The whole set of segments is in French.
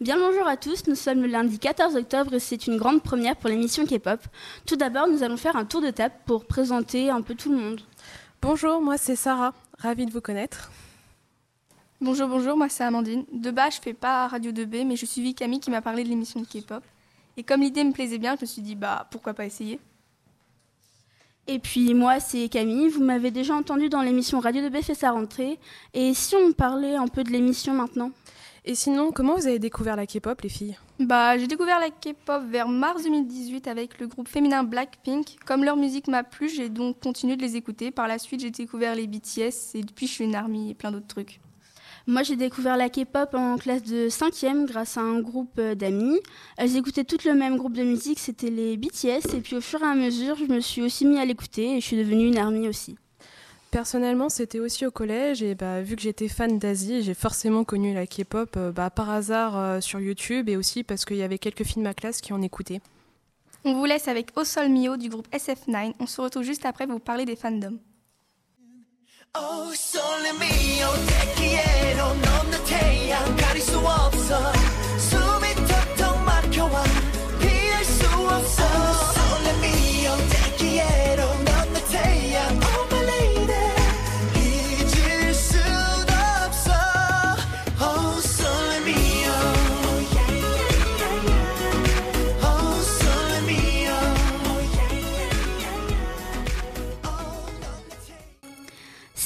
Bien bonjour à tous, nous sommes le lundi 14 octobre et c'est une grande première pour l'émission K-pop. Tout d'abord, nous allons faire un tour de table pour présenter un peu tout le monde. Bonjour, moi c'est Sarah, ravie de vous connaître. Bonjour, bonjour, moi c'est Amandine. De bas, je fais pas Radio 2B, mais je suis Camille qui m'a parlé de l'émission de K-pop. Et comme l'idée me plaisait bien, je me suis dit, bah pourquoi pas essayer? Et puis moi, c'est Camille. Vous m'avez déjà entendu dans l'émission Radio 2B fait sa rentrée. Et si on parlait un peu de l'émission maintenant? Et sinon, comment vous avez découvert la K-pop, les filles? Bah, j'ai découvert la K-pop vers mars 2018 avec le groupe féminin Blackpink. Comme leur musique m'a plu, j'ai donc continué de les écouter. Par la suite, j'ai découvert les BTS et depuis, je suis une army et plein d'autres trucs. Moi, j'ai découvert la K-pop en classe de 5e grâce à un groupe euh, d'amis. Elles écoutaient toutes le même groupe de musique, c'était les BTS. Et puis au fur et à mesure, je me suis aussi mis à l'écouter et je suis devenue une army aussi. Personnellement, c'était aussi au collège et bah, vu que j'étais fan d'Asie, j'ai forcément connu la K-pop euh, bah, par hasard euh, sur YouTube et aussi parce qu'il y avait quelques filles de ma classe qui en écoutaient. On vous laisse avec Au Sol Mio du groupe SF9. On se retrouve juste après pour vous parler des fandoms. Oh, mio,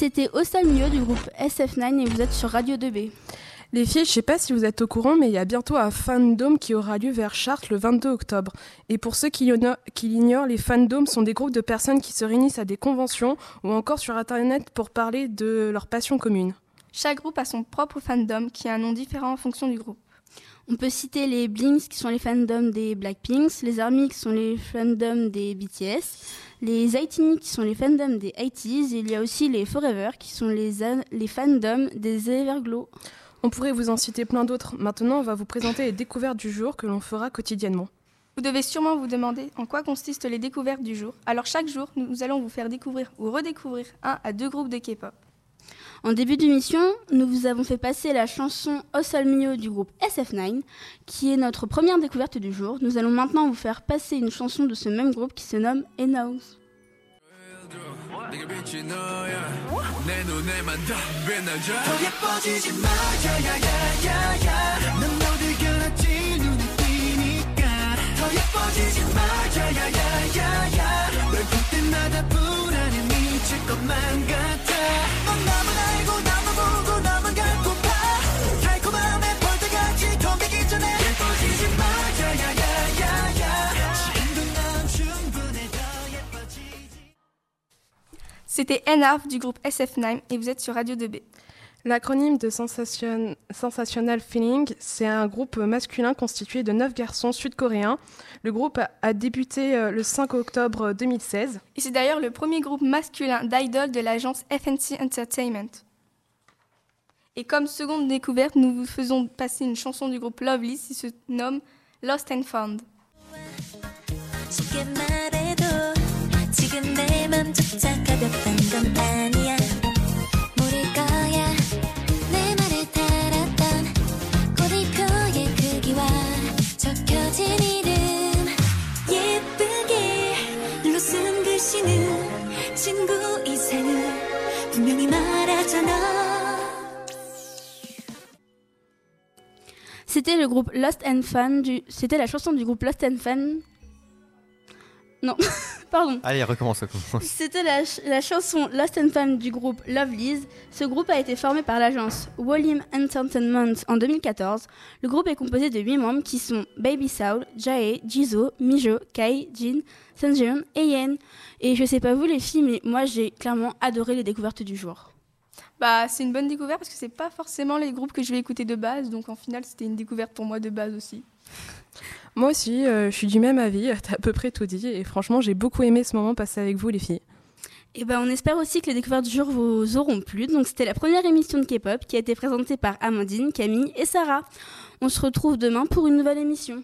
C'était au milieu du groupe SF9 et vous êtes sur Radio 2B. Les filles, je sais pas si vous êtes au courant, mais il y a bientôt un fandom qui aura lieu vers Chartres le 22 octobre. Et pour ceux qui l'ignorent, les fandoms sont des groupes de personnes qui se réunissent à des conventions ou encore sur Internet pour parler de leur passion commune. Chaque groupe a son propre fandom qui a un nom différent en fonction du groupe. On peut citer les Blinks qui sont les fandoms des Blackpinks, les Army qui sont les fandoms des BTS, les ITNI qui sont les fandoms des ITs, et il y a aussi les Forever qui sont les, les fandoms des Everglow. On pourrait vous en citer plein d'autres. Maintenant, on va vous présenter les découvertes du jour que l'on fera quotidiennement. Vous devez sûrement vous demander en quoi consistent les découvertes du jour. Alors chaque jour, nous allons vous faire découvrir ou redécouvrir un à deux groupes de K-pop. En début d'émission, nous vous avons fait passer la chanson Au Mio du groupe SF9, qui est notre première découverte du jour. Nous allons maintenant vous faire passer une chanson de ce même groupe qui se nomme Enaus. C'était NARF du groupe SF9 et vous êtes sur Radio 2B. L'acronyme de Sensation... Sensational Feeling, c'est un groupe masculin constitué de neuf garçons sud-coréens. Le groupe a débuté euh, le 5 octobre 2016. Et c'est d'ailleurs le premier groupe masculin d'idol de l'agence FNC Entertainment. Et comme seconde découverte, nous vous faisons passer une chanson du groupe Lovely qui se nomme Lost and Found. C'était le groupe Lost and Fun. C'était la chanson du groupe Lost and Fun. Non, pardon. Allez, recommence, C'était la, chanson Lost and Fun du groupe Lovelies. Ce groupe a été formé par l'agence Wolim Entertainment en 2014. Le groupe est composé de 8 membres qui sont Baby Soul, Jae, Jizo, Mijo, Kai, Jin, Sunjeon et Yen. Et je sais pas vous les filles, mais moi j'ai clairement adoré les découvertes du jour. Bah, c'est une bonne découverte parce que c'est pas forcément les groupes que je vais écouter de base, donc en final, c'était une découverte pour moi de base aussi. Moi aussi, euh, je suis du même avis, t'as à peu près tout dit, et franchement, j'ai beaucoup aimé ce moment passé avec vous, les filles. Et ben, on espère aussi que les découvertes du jour vous auront plu. Donc, c'était la première émission de K-pop qui a été présentée par Amandine, Camille et Sarah. On se retrouve demain pour une nouvelle émission.